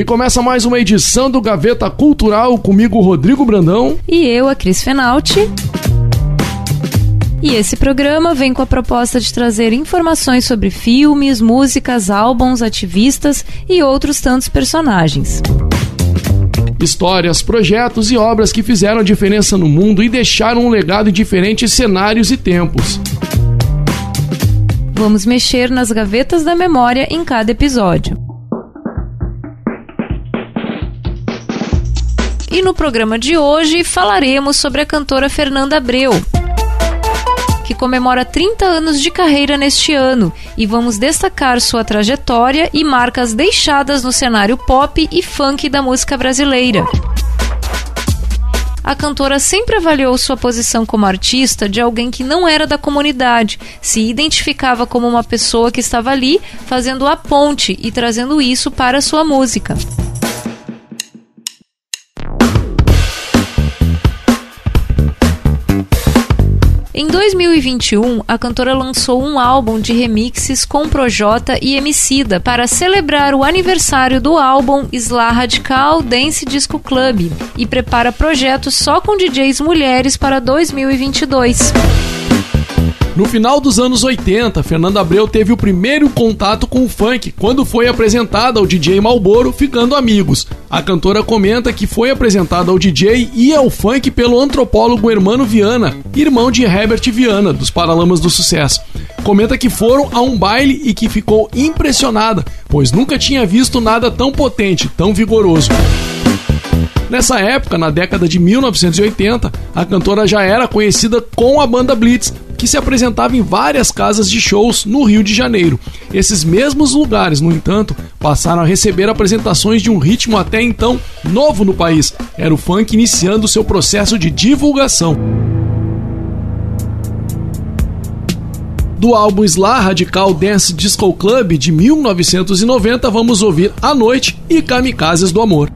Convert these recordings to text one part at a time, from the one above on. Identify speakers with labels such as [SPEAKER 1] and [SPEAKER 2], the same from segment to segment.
[SPEAKER 1] E começa mais uma edição do Gaveta Cultural comigo, Rodrigo Brandão.
[SPEAKER 2] E eu, a Cris Fenalti. E esse programa vem com a proposta de trazer informações sobre filmes, músicas, álbuns, ativistas e outros tantos personagens.
[SPEAKER 1] Histórias, projetos e obras que fizeram diferença no mundo e deixaram um legado em diferentes cenários e tempos.
[SPEAKER 2] Vamos mexer nas gavetas da memória em cada episódio. E no programa de hoje falaremos sobre a cantora Fernanda Abreu, que comemora 30 anos de carreira neste ano, e vamos destacar sua trajetória e marcas deixadas no cenário pop e funk da música brasileira. A cantora sempre avaliou sua posição como artista de alguém que não era da comunidade, se identificava como uma pessoa que estava ali fazendo a ponte e trazendo isso para sua música. Em 2021, a cantora lançou um álbum de remixes com Projota e Emicida para celebrar o aniversário do álbum Isla Radical Dance Disco Club e prepara projetos só com DJs mulheres para 2022.
[SPEAKER 1] No final dos anos 80, Fernanda Abreu teve o primeiro contato com o funk quando foi apresentada ao DJ Malboro, ficando amigos. A cantora comenta que foi apresentada ao DJ e ao funk pelo antropólogo Hermano Viana, irmão de Herbert Viana, dos Paralamas do Sucesso. Comenta que foram a um baile e que ficou impressionada, pois nunca tinha visto nada tão potente, tão vigoroso. Nessa época, na década de 1980, a cantora já era conhecida com a banda Blitz, que se apresentava em várias casas de shows no Rio de Janeiro. Esses mesmos lugares, no entanto, passaram a receber apresentações de um ritmo até então novo no país. Era o funk iniciando seu processo de divulgação. Do álbum Sla Radical Dance Disco Club de 1990, vamos ouvir A Noite e Kamikazes do Amor.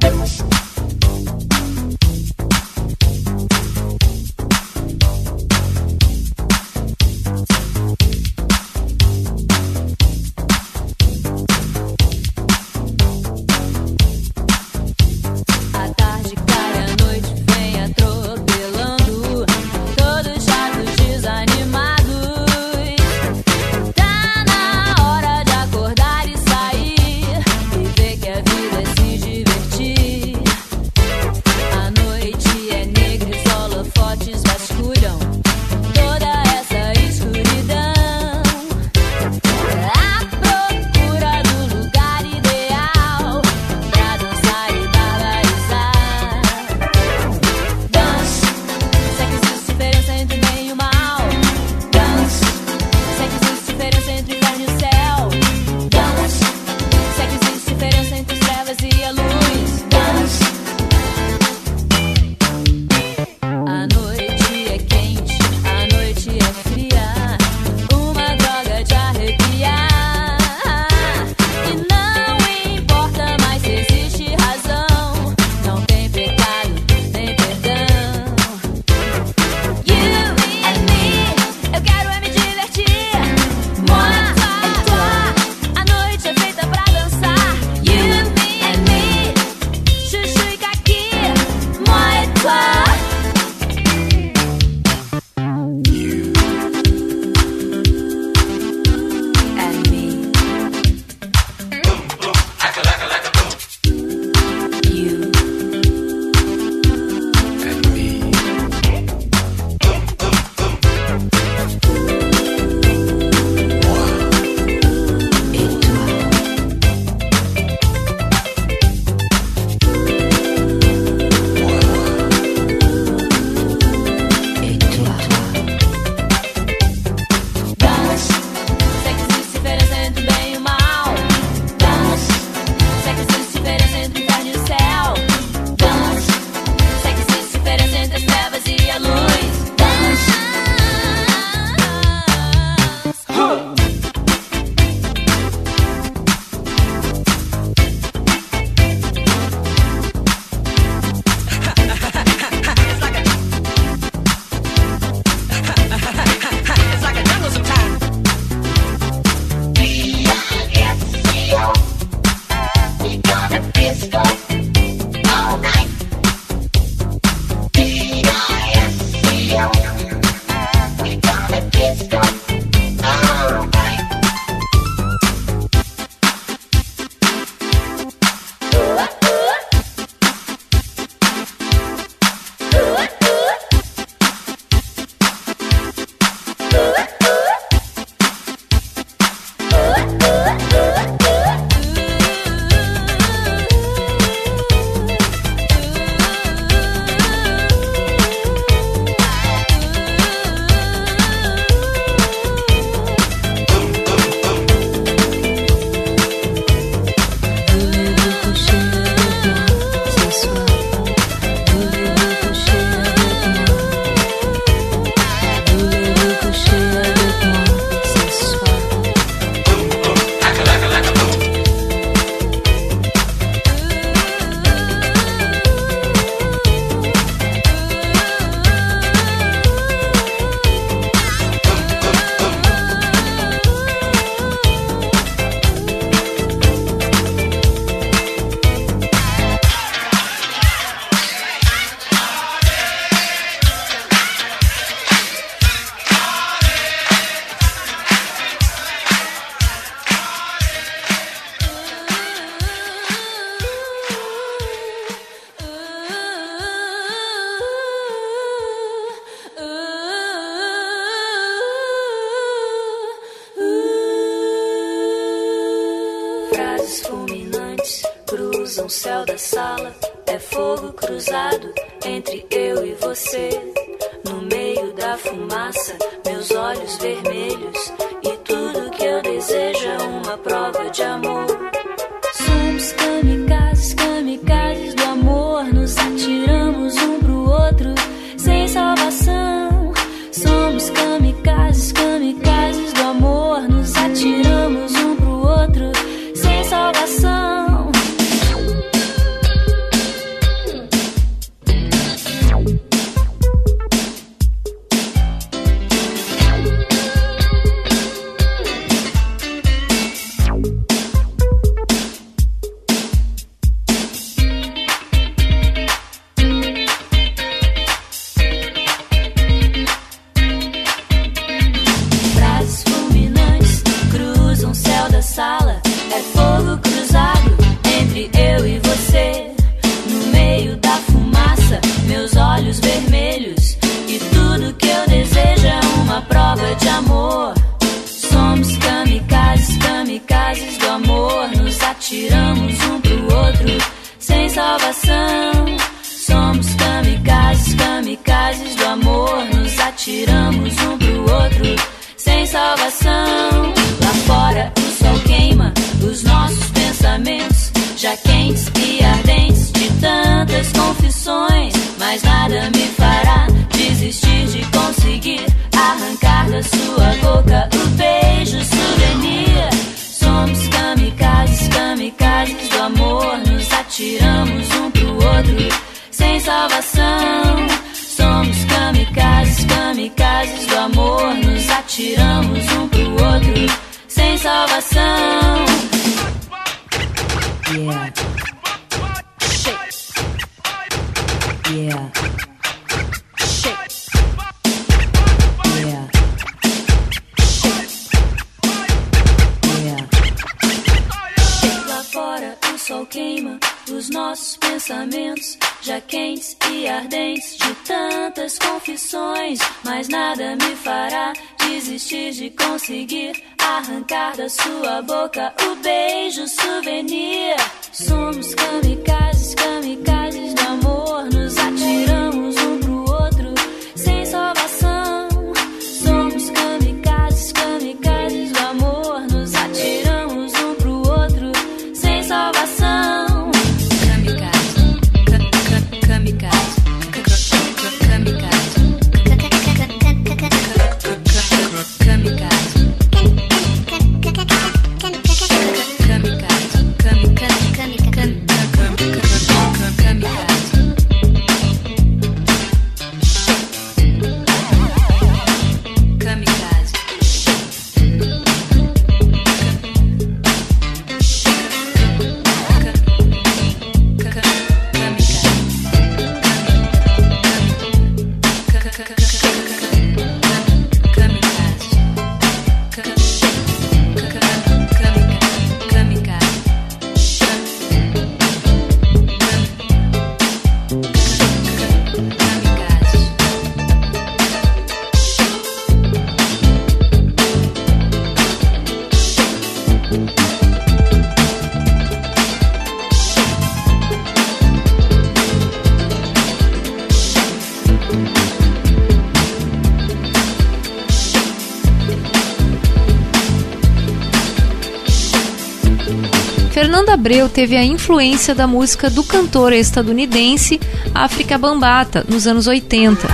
[SPEAKER 2] Teve a influência da música do cantor estadunidense África Bambata nos anos 80.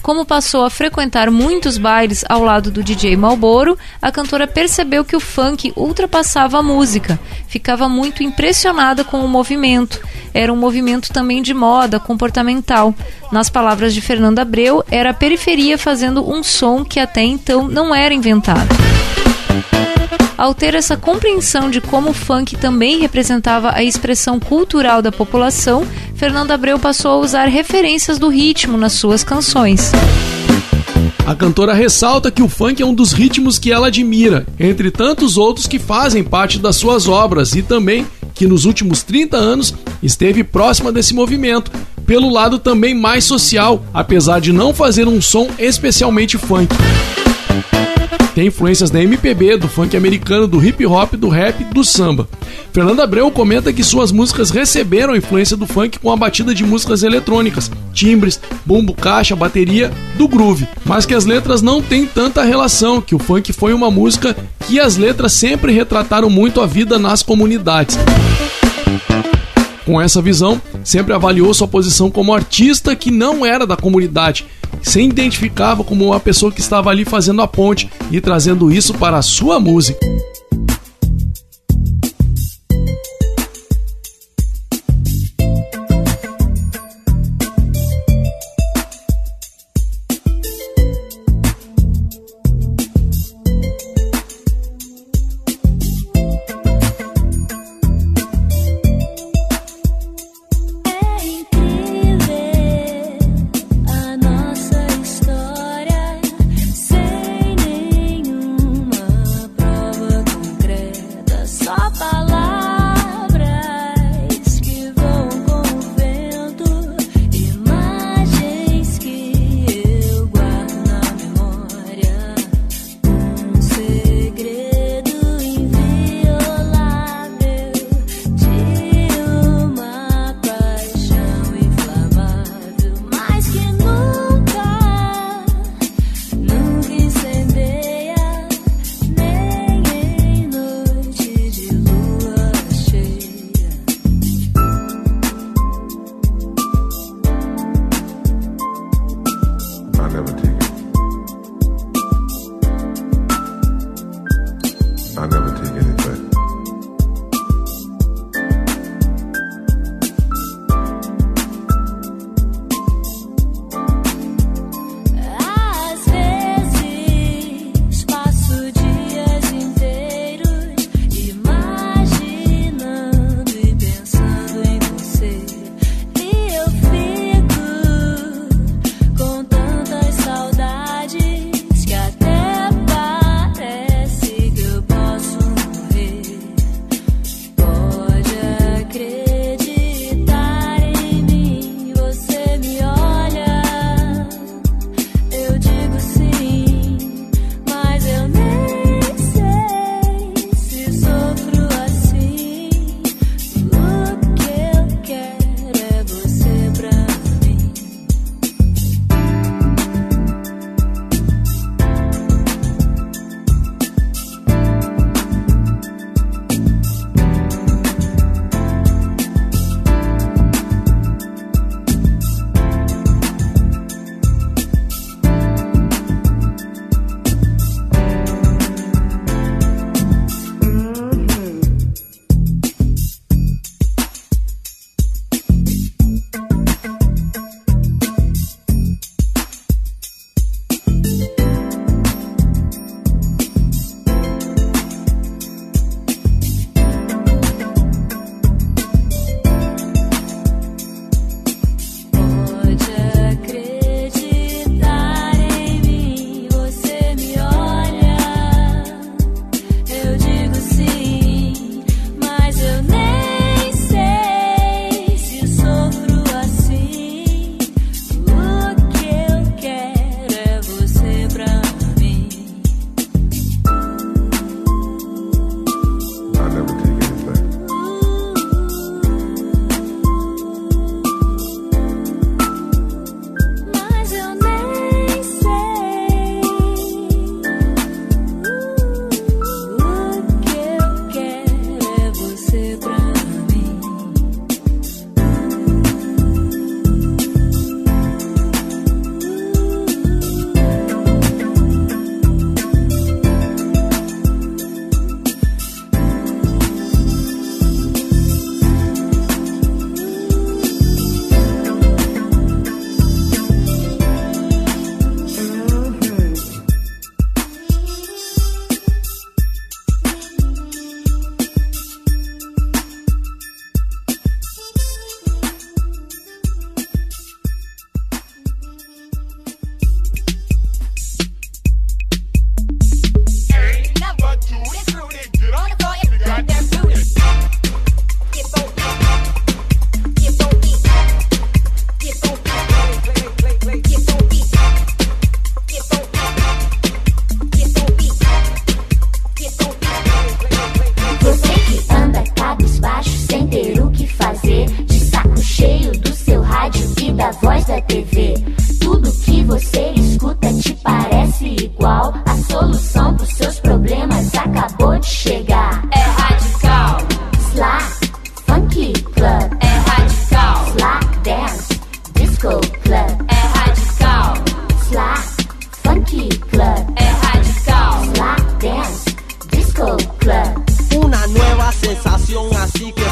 [SPEAKER 2] Como passou a frequentar muitos bailes ao lado do DJ Malboro, a cantora percebeu que o funk ultrapassava a música, ficava muito impressionada com o movimento. Era um movimento também de moda, comportamental. Nas palavras de Fernando Abreu, era a periferia fazendo um som que até então não era inventado. Ao ter essa compreensão de como o funk também representava a expressão cultural da população, Fernando Abreu passou a usar referências do ritmo nas suas canções.
[SPEAKER 1] A cantora ressalta que o funk é um dos ritmos que ela admira, entre tantos outros que fazem parte das suas obras, e também que nos últimos 30 anos esteve próxima desse movimento, pelo lado também mais social, apesar de não fazer um som especialmente funk.
[SPEAKER 3] Tem influências da MPB, do funk americano, do hip hop, do rap, do samba. Fernando Abreu comenta que suas músicas receberam a influência do funk com a batida de músicas eletrônicas, timbres, bumbo, caixa, bateria, do groove, mas que as letras não têm tanta relação, que o funk foi uma música que as letras sempre retrataram muito a vida nas comunidades. Com essa visão, sempre avaliou sua posição como artista que não era da comunidade, se identificava como uma pessoa que estava ali fazendo a ponte e trazendo isso para a sua música. Así
[SPEAKER 1] que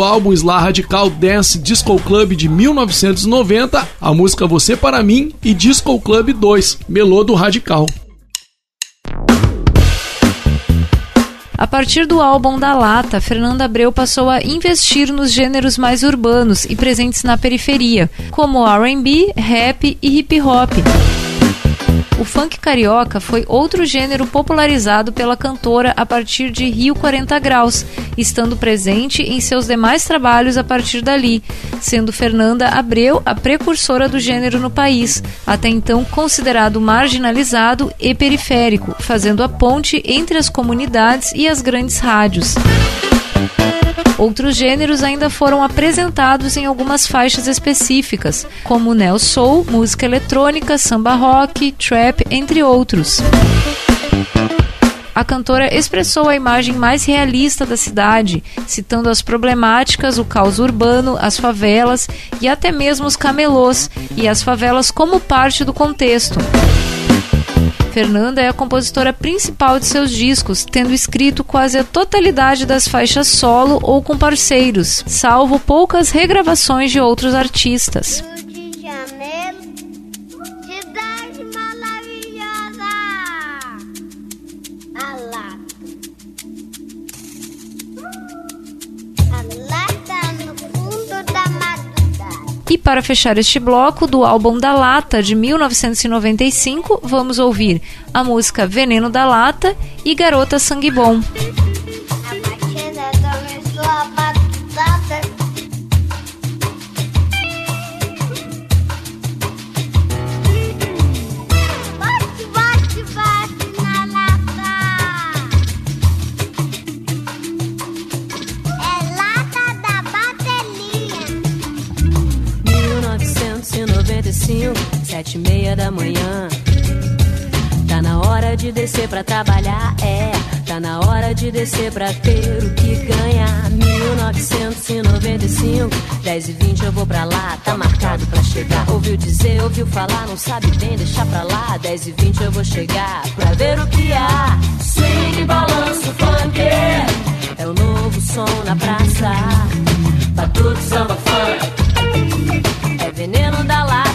[SPEAKER 1] do álbum Sla Radical Dance Disco Club de 1990 a música Você Para Mim e Disco Club 2, Melô do Radical.
[SPEAKER 2] A partir do álbum da Lata, Fernanda Abreu passou a investir nos gêneros mais urbanos e presentes na periferia, como R&B, rap e hip hop. O funk carioca foi outro gênero popularizado pela cantora a partir de Rio 40 Graus, estando presente em seus demais trabalhos a partir dali, sendo Fernanda Abreu a precursora do gênero no país, até então considerado marginalizado e periférico, fazendo a ponte entre as comunidades e as grandes rádios. Outros gêneros ainda foram apresentados em algumas faixas específicas, como neo soul, música eletrônica, samba rock, trap, entre outros. A cantora expressou a imagem mais realista da cidade, citando as problemáticas, o caos urbano, as favelas e até mesmo os camelôs e as favelas como parte do contexto. Fernanda é a compositora principal de seus discos, tendo escrito quase a totalidade das faixas solo ou com parceiros, salvo poucas regravações de outros artistas. Para fechar este bloco do álbum da Lata de 1995, vamos ouvir a música Veneno da Lata e Garota Sangue Bom.
[SPEAKER 3] 1995, sete e meia da manhã. Tá na hora de descer pra trabalhar, é. Tá na hora de descer pra ter o que ganhar. 1995, 10 e 20 eu vou pra lá, tá marcado pra chegar. Ouviu dizer, ouviu falar, não sabe bem, deixa pra lá. 10 e 20 eu vou chegar pra ver o que há. Swing, balanço, funk. É o novo som na praça. Batuque, samba, funk. É veneno da lata.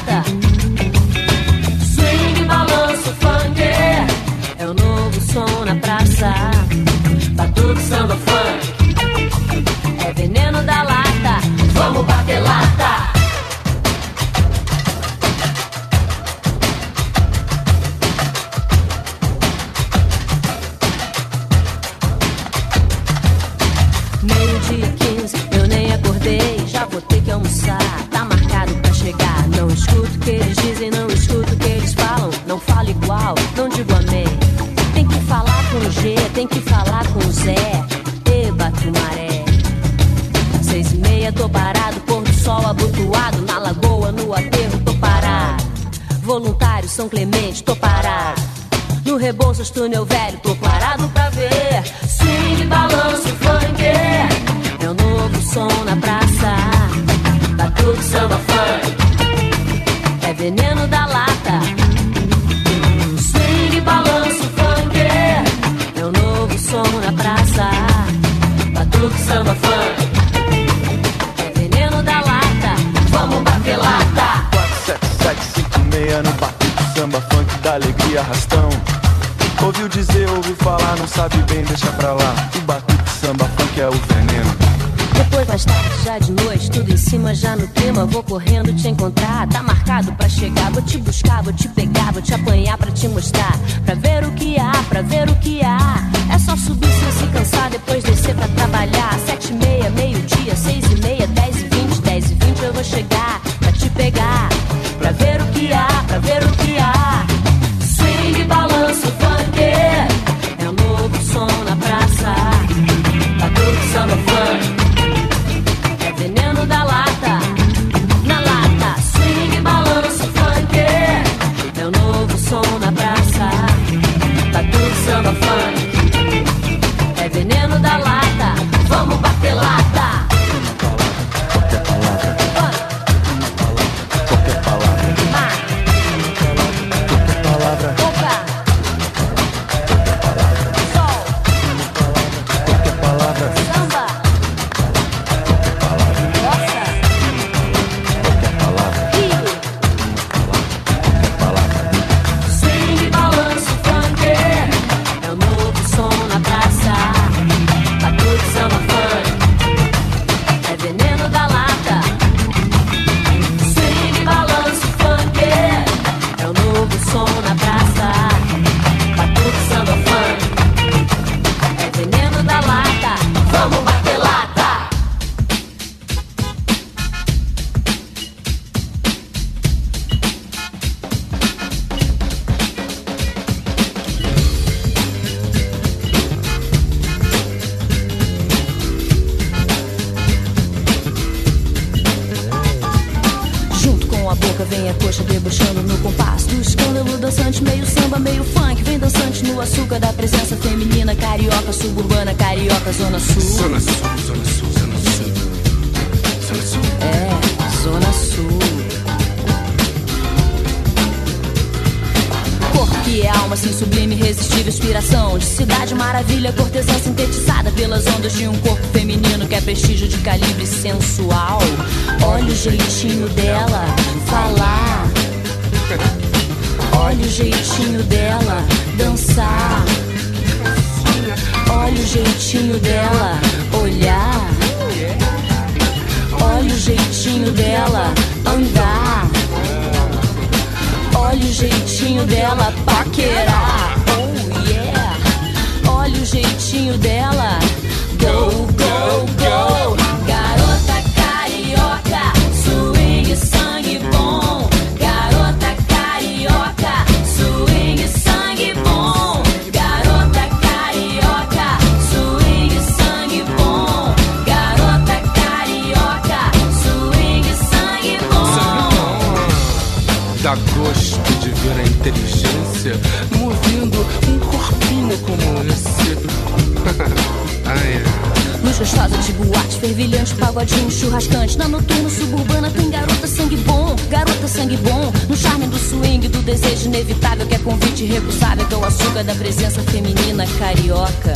[SPEAKER 3] Na noturna suburbana tem garota sangue bom, garota sangue bom. No charme do swing, do desejo inevitável que é convite recusável, que é o açúcar da presença feminina carioca.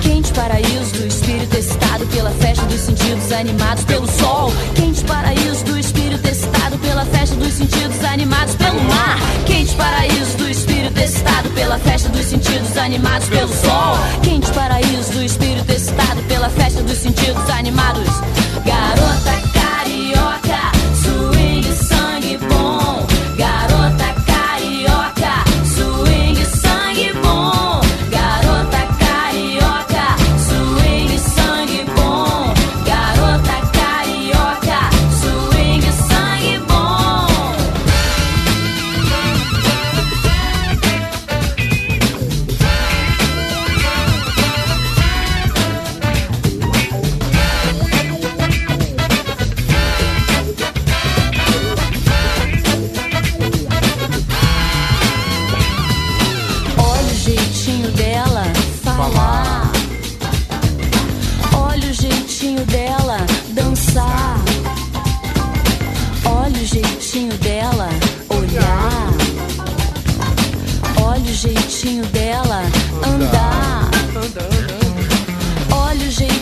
[SPEAKER 3] Quente paraíso do espírito excitado pela festa dos sentidos animados pelo sol. Quente paraíso do espírito excitado pela festa dos sentidos animados pelo mar. Quente paraíso do espírito excitado pela festa dos sentidos animados pelo sol. Quente paraíso do espírito excitado pela festa dos sentidos animados. Garota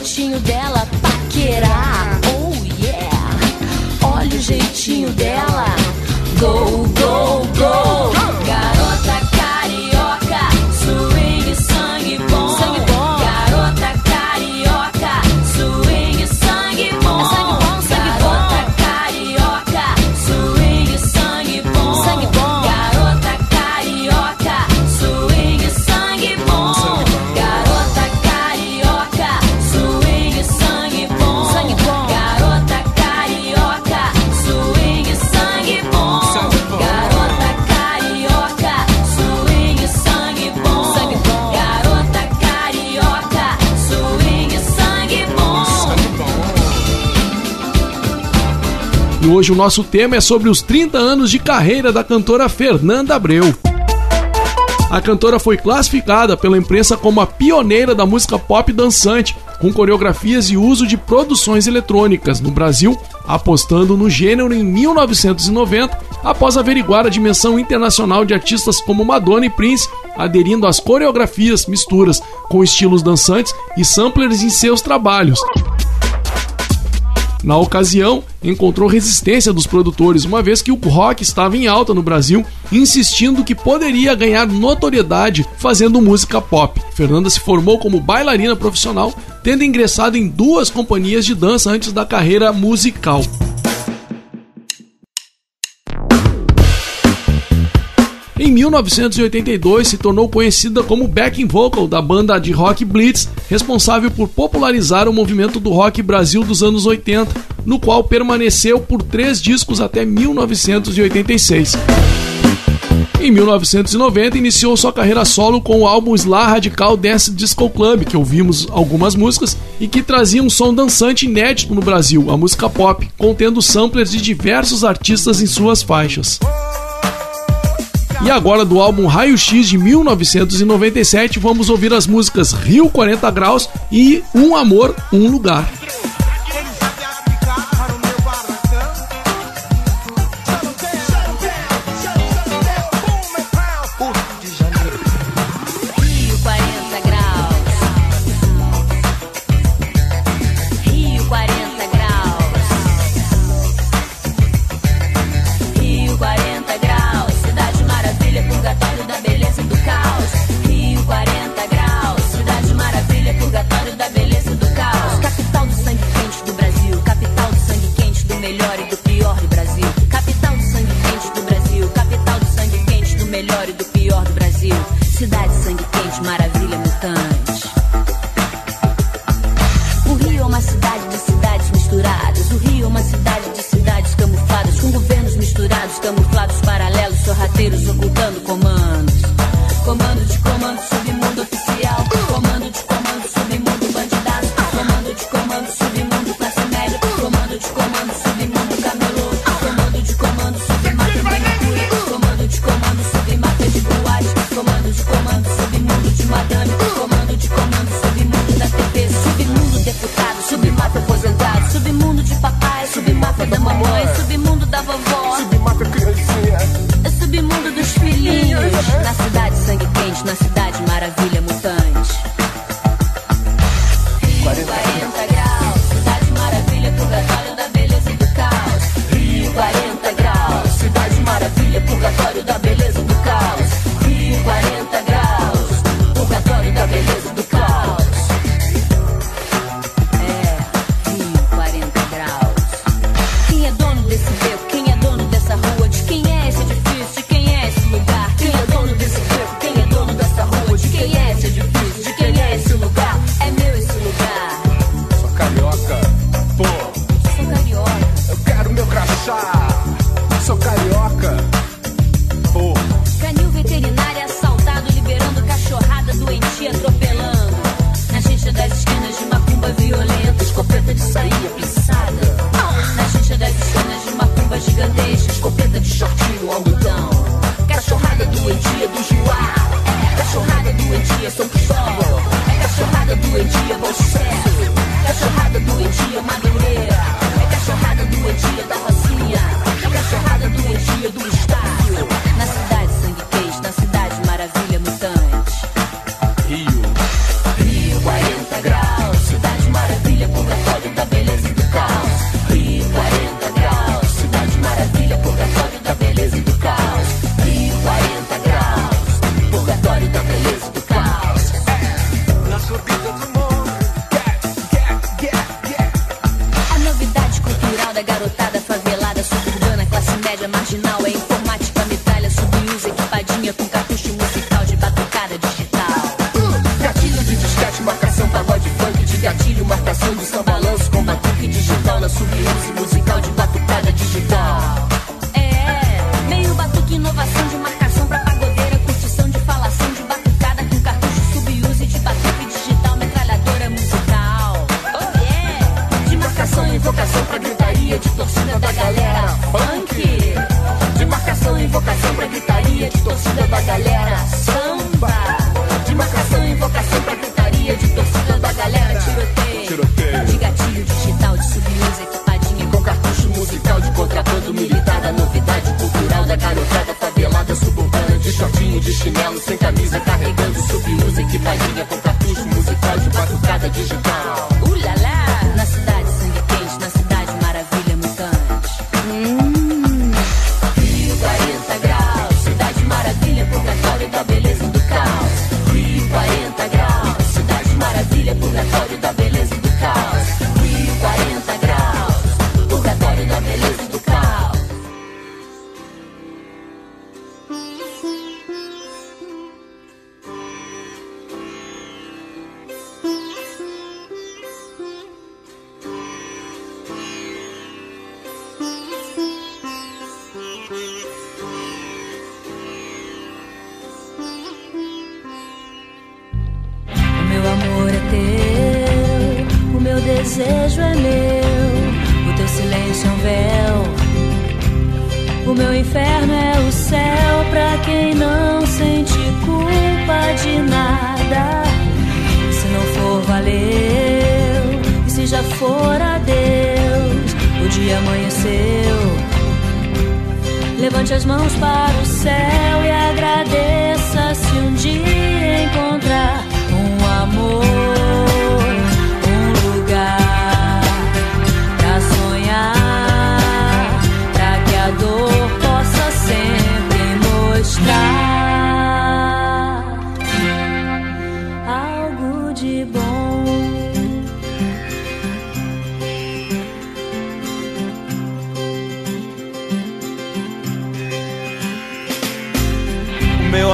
[SPEAKER 3] jeitinho dela paquerar. Oh yeah, olha o jeitinho dela. Hoje o nosso tema é sobre os 30 anos de carreira da cantora Fernanda Abreu. A cantora foi classificada pela imprensa como a pioneira da música pop dançante, com coreografias e uso de produções eletrônicas no Brasil, apostando no gênero em 1990, após averiguar a dimensão internacional de artistas como Madonna e Prince, aderindo às coreografias misturas com estilos dançantes e samplers em seus trabalhos. Na ocasião, encontrou resistência dos produtores, uma vez que o rock estava em alta no Brasil, insistindo que poderia ganhar notoriedade fazendo música pop. Fernanda se formou como bailarina profissional, tendo ingressado em duas companhias de dança antes da carreira musical. Em 1982, se tornou conhecida como backing vocal da banda de rock Blitz, responsável por popularizar o movimento do rock Brasil dos anos 80, no qual permaneceu por três discos até 1986. Em 1990, iniciou sua carreira solo com o álbum Sla Radical Dance Disco Club, que ouvimos algumas músicas, e que trazia um som dançante inédito no Brasil, a música pop, contendo samplers de diversos artistas em suas faixas. E agora do álbum Raio X de 1997, vamos ouvir as músicas Rio 40 Graus e Um Amor, Um Lugar.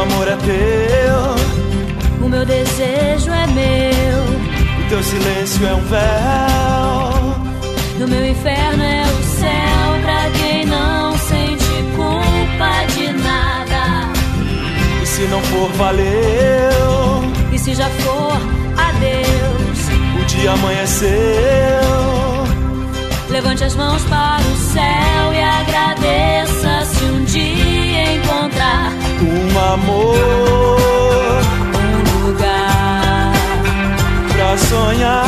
[SPEAKER 3] Amor é teu, O meu desejo é meu. o teu silêncio é um véu. No meu inferno é o céu pra quem não sente culpa de nada.
[SPEAKER 4] E se não for, valeu.
[SPEAKER 3] E se já for, adeus.
[SPEAKER 4] O dia amanheceu.
[SPEAKER 3] Levante as mãos para o céu e agradeça se um dia encontrar
[SPEAKER 4] Um amor
[SPEAKER 3] um lugar
[SPEAKER 4] pra sonhar.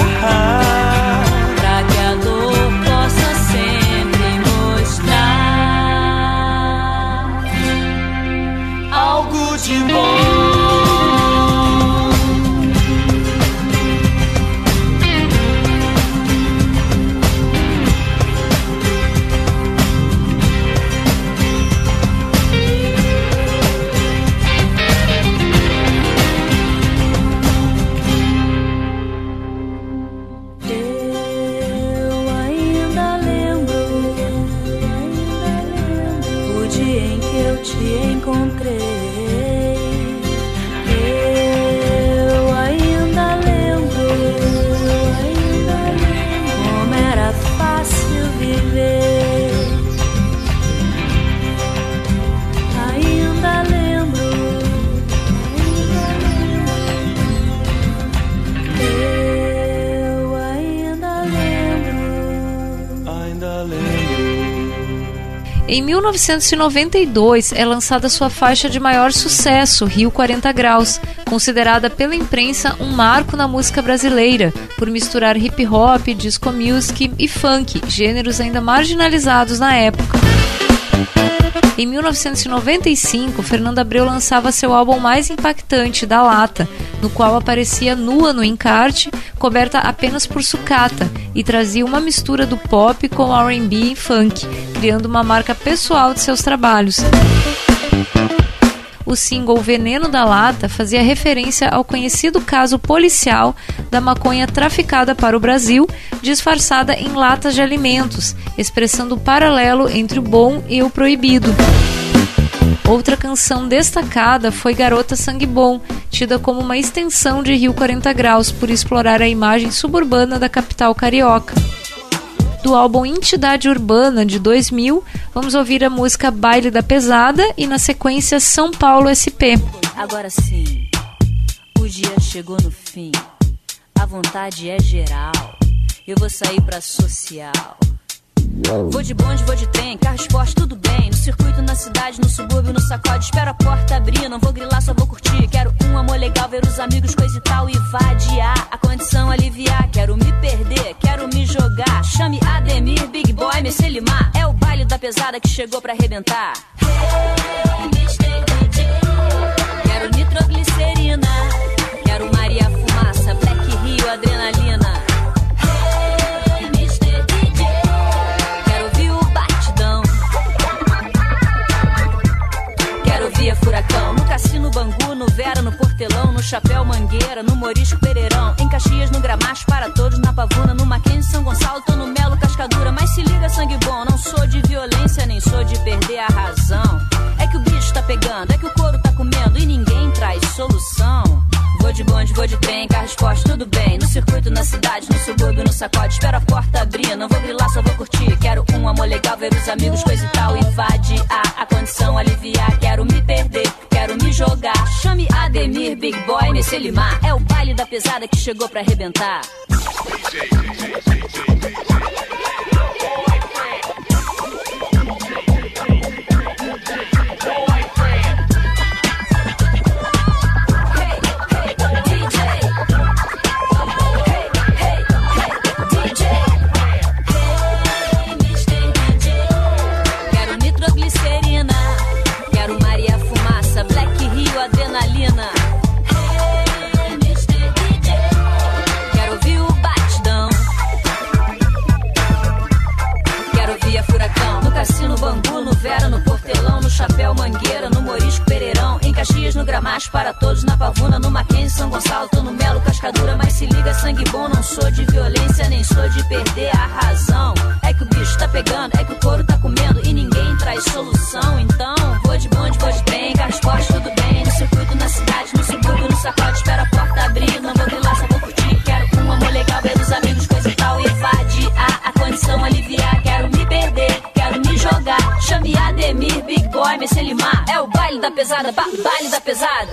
[SPEAKER 2] Em 1992 é lançada sua faixa de maior sucesso, Rio 40 Graus, considerada pela imprensa um marco na música brasileira, por misturar hip hop, disco music e funk, gêneros ainda marginalizados na época. Em 1995, Fernanda Abreu lançava seu álbum mais impactante, Da Lata, no qual aparecia nua no encarte, coberta apenas por sucata, e trazia uma mistura do pop com R&B e funk, criando uma marca pessoal de seus trabalhos. O single Veneno da Lata fazia referência ao conhecido caso policial da maconha traficada para o Brasil, disfarçada em latas de alimentos, expressando o paralelo entre o bom e o proibido. Outra canção destacada foi Garota Sangue Bom, tida como uma extensão de Rio 40 Graus por explorar a imagem suburbana da capital carioca. Do álbum Entidade Urbana de 2000, vamos ouvir a música Baile da Pesada e na sequência São Paulo SP.
[SPEAKER 3] Agora sim, o dia chegou no fim. A vontade é geral. Eu vou sair pra social. Vou de bonde, vou de trem, carro esporte, tudo bem. No circuito, na cidade, no subúrbio, no sacode. Espero a porta abrir, não vou grilar, só vou curtir. Quero um amor legal, ver os amigos, coisa e tal. E vadiar, a condição aliviar. Quero me perder, quero me jogar. Chame Ademir, Big Boy, Messê Limar. É o baile da pesada que chegou pra arrebentar. Quero nitroglicerina. Quero Maria Fumaça, Black Rio, adrenalina. Vera, no Chapéu Mangueira, no Morisco Pereirão. Em Caxias, no Gramacho, para todos, na Pavuna, no Mackenzie, São Gonçalo, tô no Melo, Cascadura. Mas se liga, sangue bom, não sou de violência, nem sou de perder a razão. É que o bicho tá pegando, é que o couro tá comendo e ninguém traz solução. Vou de bonde, vou de trem, carro esporte, tudo bem. No circuito, na cidade, no subúrbio, no sacode. Espero a porta abrir, não vou grilar, só vou curtir. Quero um amor legal, ver os amigos, coisa e tal. Invade a, a condição aliviar. Ademir, Big Boy, Messê Limar. É o baile da pesada que chegou pra arrebentar. Caxias, no Gramacho, para todos, na Pavuna, no Mackenzie, São Gonçalo, tô no Melo, Cascadura. Mas se liga, sangue bom, não sou de violência, nem sou de perder a razão. É que o bicho tá pegando, é que o couro tá comendo e ninguém traz solução. Então, vou de bonde, vou de trem, carro esporte, tudo bem. No circuito, na cidade, no subúrbio, no sacode, espera a porta abrir. Não vou Messê Limar. É o baile da pesada, ba baile da pesada.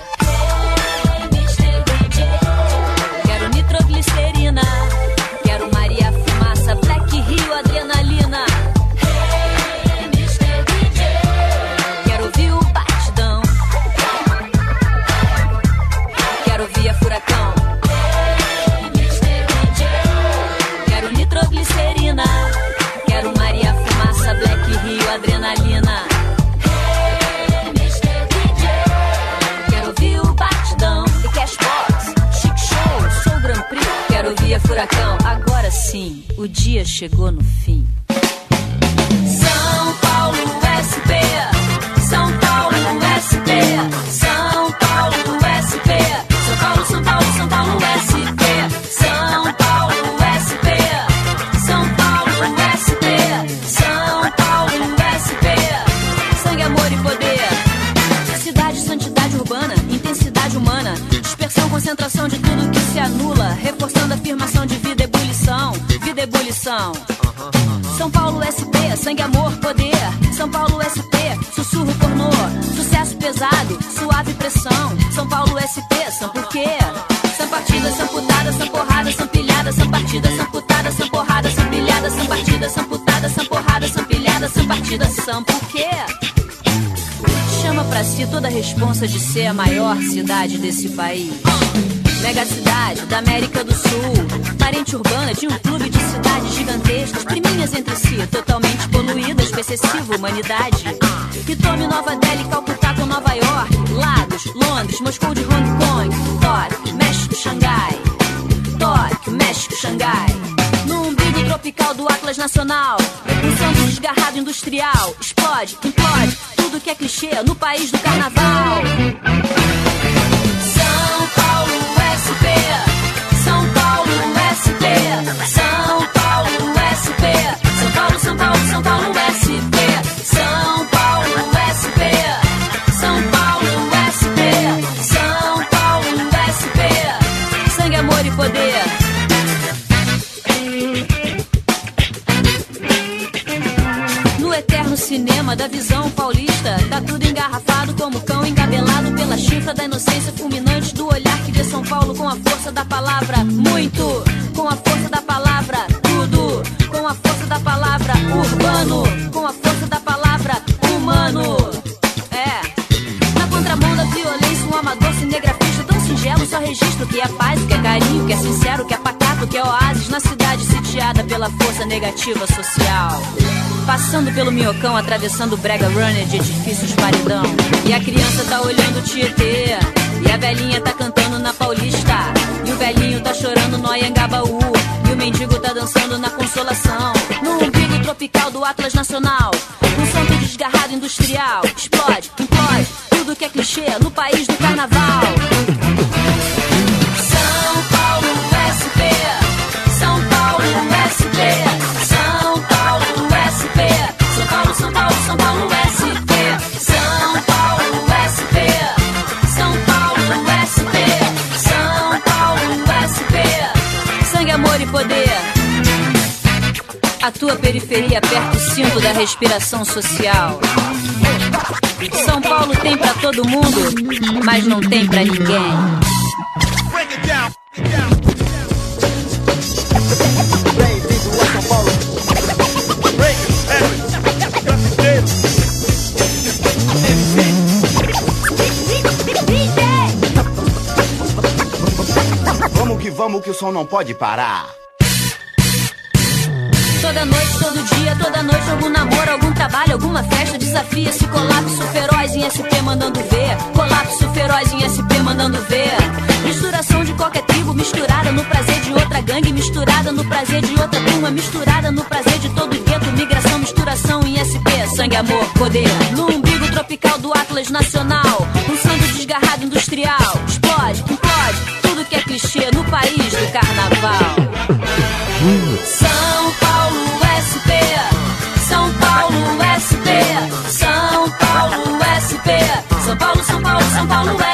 [SPEAKER 3] Furacão. Agora sim, o dia chegou no fim. De ser a maior cidade desse país. Mega cidade da América do Sul. Parente urbana de um clube de cidades gigantescas, priminhas entre si, totalmente poluídas com excessiva humanidade. Que tome Nova Delhi, Calcutá com Nova York, Lagos, Londres, Moscou de Hong Kong, Tóquio, México, Xangai. Tóquio, México, Xangai. No umbigo tropical do Atlas Nacional, um santo desgarrado industrial, explode, implode, tudo que é clichê no país do carnaval. que é paz, que é carinho, que é sincero, que é pacato, que é oásis na cidade sitiada pela força negativa social. Passando pelo minhocão, atravessando brega runner de edifícios paredão. E a criança tá olhando o Tietê, e a velhinha tá cantando na Paulista, e o velhinho tá chorando no Anhangabaú, e o mendigo tá dançando na Consolação, no umbigo tropical do Atlas Nacional. Um santo desgarrado industrial, explode, implode, tudo que é clichê no país do carnaval. A tua periferia aperta o cinto da respiração social. São Paulo tem pra todo mundo, mas não tem pra ninguém.
[SPEAKER 5] Vamos que vamos que o som não pode parar.
[SPEAKER 3] Toda noite, todo dia, toda noite, algum namoro, algum trabalho, alguma festa, desafia esse colapso feroz em SP mandando ver. Colapso feroz em SP mandando ver. Misturação de qualquer tribo, misturada no prazer de outra gangue, misturada no prazer de outra turma, misturada no prazer de todo gueto, migração, misturação em SP, sangue, amor, poder. No umbigo tropical do Atlas Nacional, um sangue desgarrado industrial, explode, implode, tudo que é clichê no país do carnaval. São Paulo, São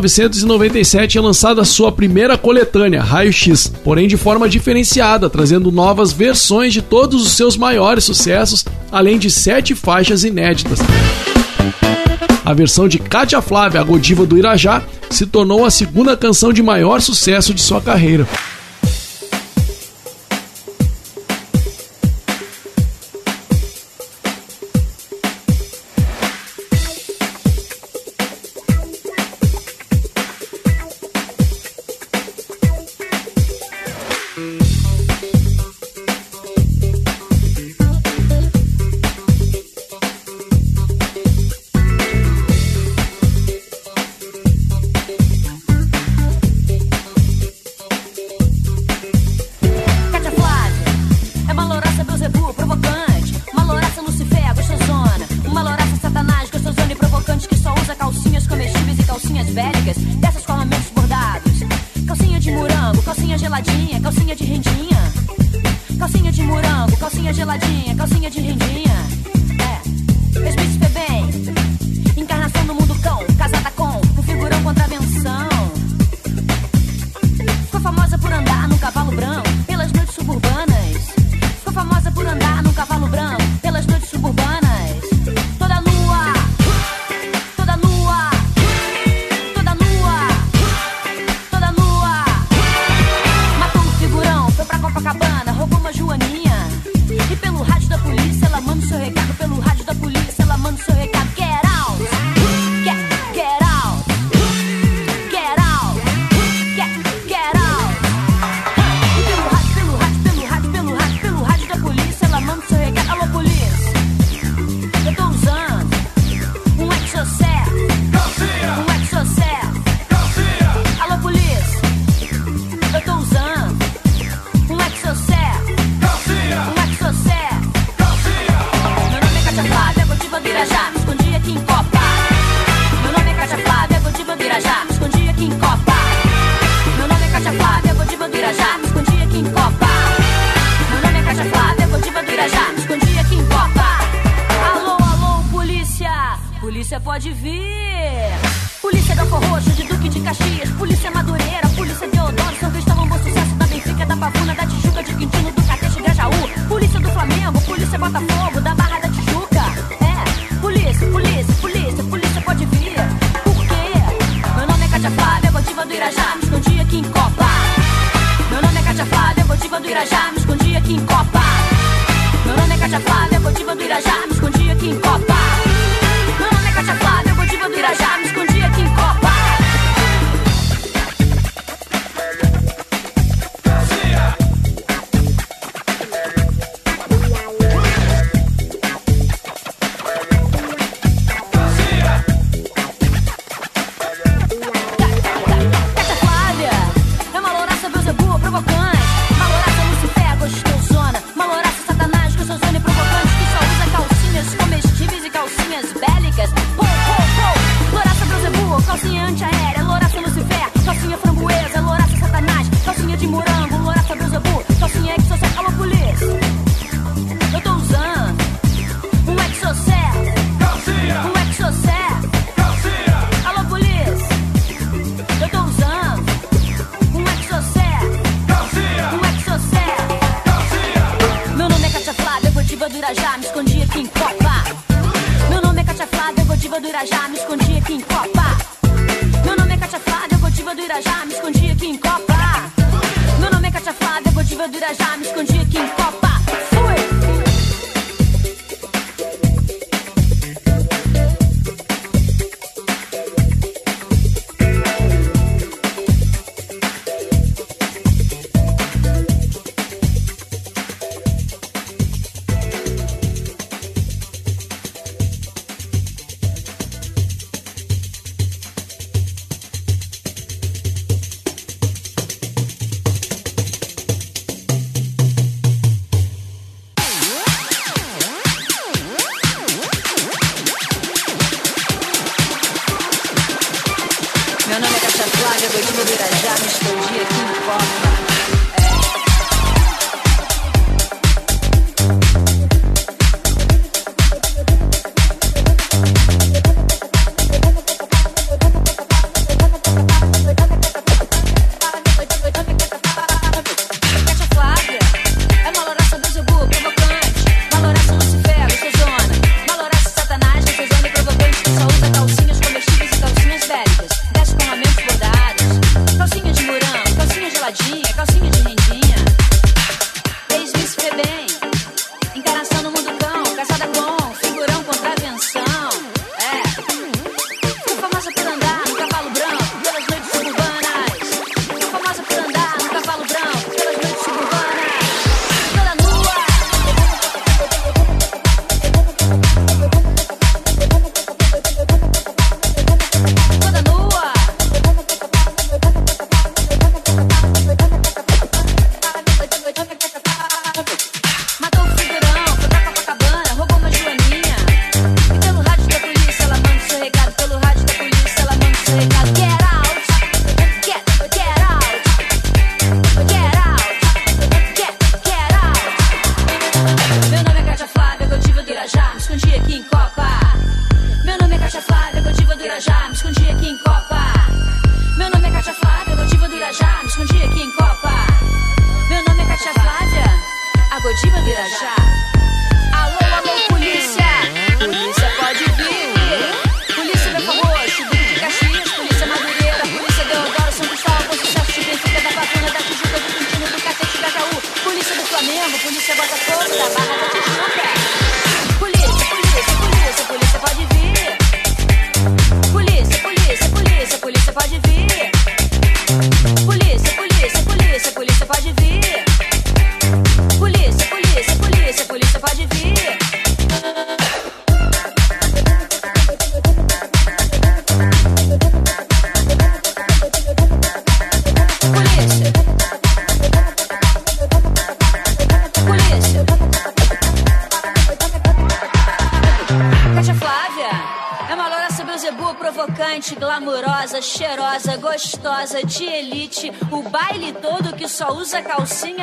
[SPEAKER 1] 1997 é lançada a sua primeira coletânea, Raio X, porém de forma diferenciada, trazendo novas versões de todos os seus maiores sucessos, além de sete faixas inéditas. A versão de Cátia Flávia, a Godiva do Irajá, se tornou a segunda canção de maior sucesso de sua carreira.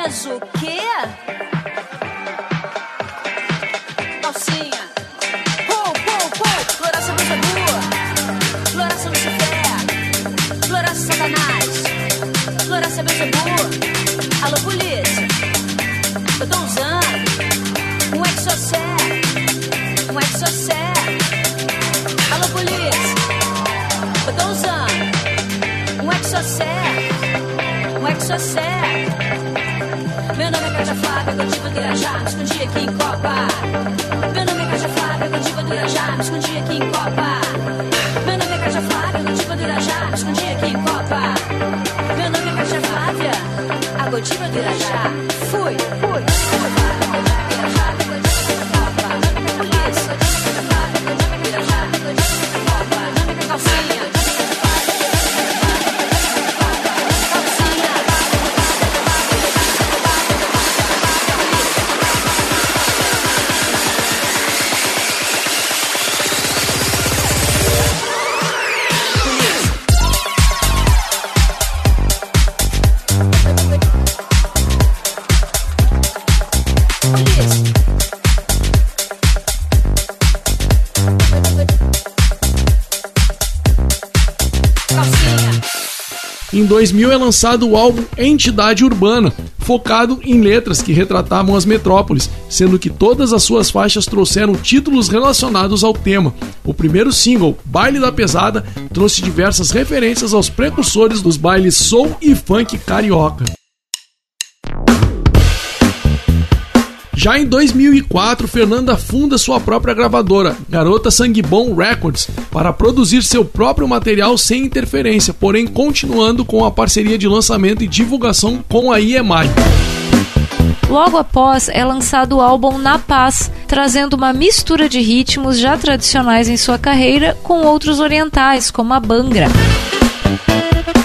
[SPEAKER 3] Minhas o quê? Calcinha. Pou, pou, pou. Floraça Bruxa Boa. Floraça Lucifer. Floraça Satanás. Floraça Bruxa Boa. Alô, polícia. Eu tô usando um exocé. Um exocé. Alô, polícia. Eu tô usando um exocé. Um exocé. shots when keep caught
[SPEAKER 1] by. 2000 é lançado o álbum Entidade Urbana, focado em letras que retratavam as metrópoles, sendo que todas as suas faixas trouxeram títulos relacionados ao tema. O primeiro single, Baile da Pesada, trouxe diversas referências aos precursores dos bailes soul e funk carioca. Já em 2004, Fernanda funda sua própria gravadora, Garota Sangue Bom Records, para produzir seu próprio material sem interferência, porém continuando com a parceria de lançamento e divulgação com a EMI.
[SPEAKER 2] Logo após é lançado o álbum Na Paz, trazendo uma mistura de ritmos já tradicionais em sua carreira com outros orientais, como a Bangra.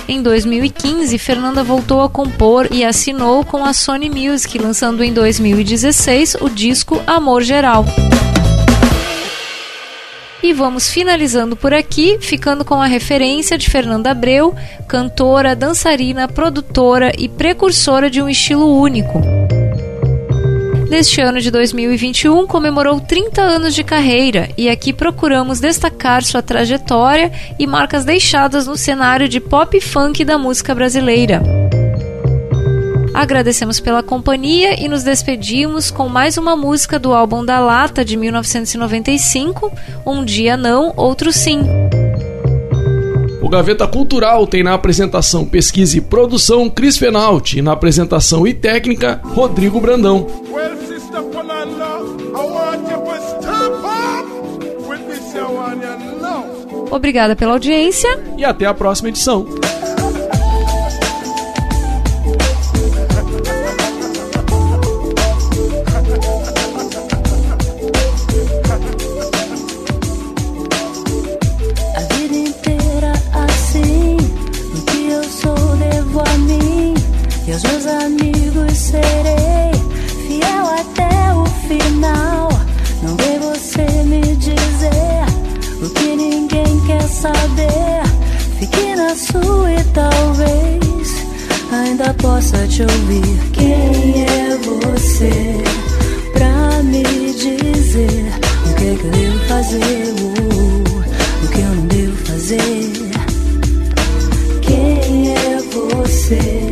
[SPEAKER 2] Em 2015, Fernanda voltou a compor e assinou com a Sony Music, lançando em 2016 o disco Amor Geral. E vamos finalizando por aqui, ficando com a referência de Fernanda Abreu, cantora, dançarina, produtora e precursora de um estilo único. Neste ano de 2021, comemorou 30 anos de carreira e aqui procuramos destacar sua trajetória e marcas deixadas no cenário de pop e funk da música brasileira. Agradecemos pela companhia e nos despedimos com mais uma música do álbum da Lata de 1995, Um Dia Não, Outro Sim.
[SPEAKER 1] O Gaveta Cultural tem na apresentação pesquisa e produção Cris Fenalti e na apresentação e técnica Rodrigo Brandão.
[SPEAKER 6] Well, Sister Pananda, I want you to step up with this your one you know.
[SPEAKER 2] Obrigada pela audiência
[SPEAKER 1] e até a próxima edição.
[SPEAKER 3] O que ninguém quer saber. Fique na sua e talvez ainda possa te ouvir. Quem é você pra me dizer o que é que eu devo fazer? o que eu não devo fazer? Quem é você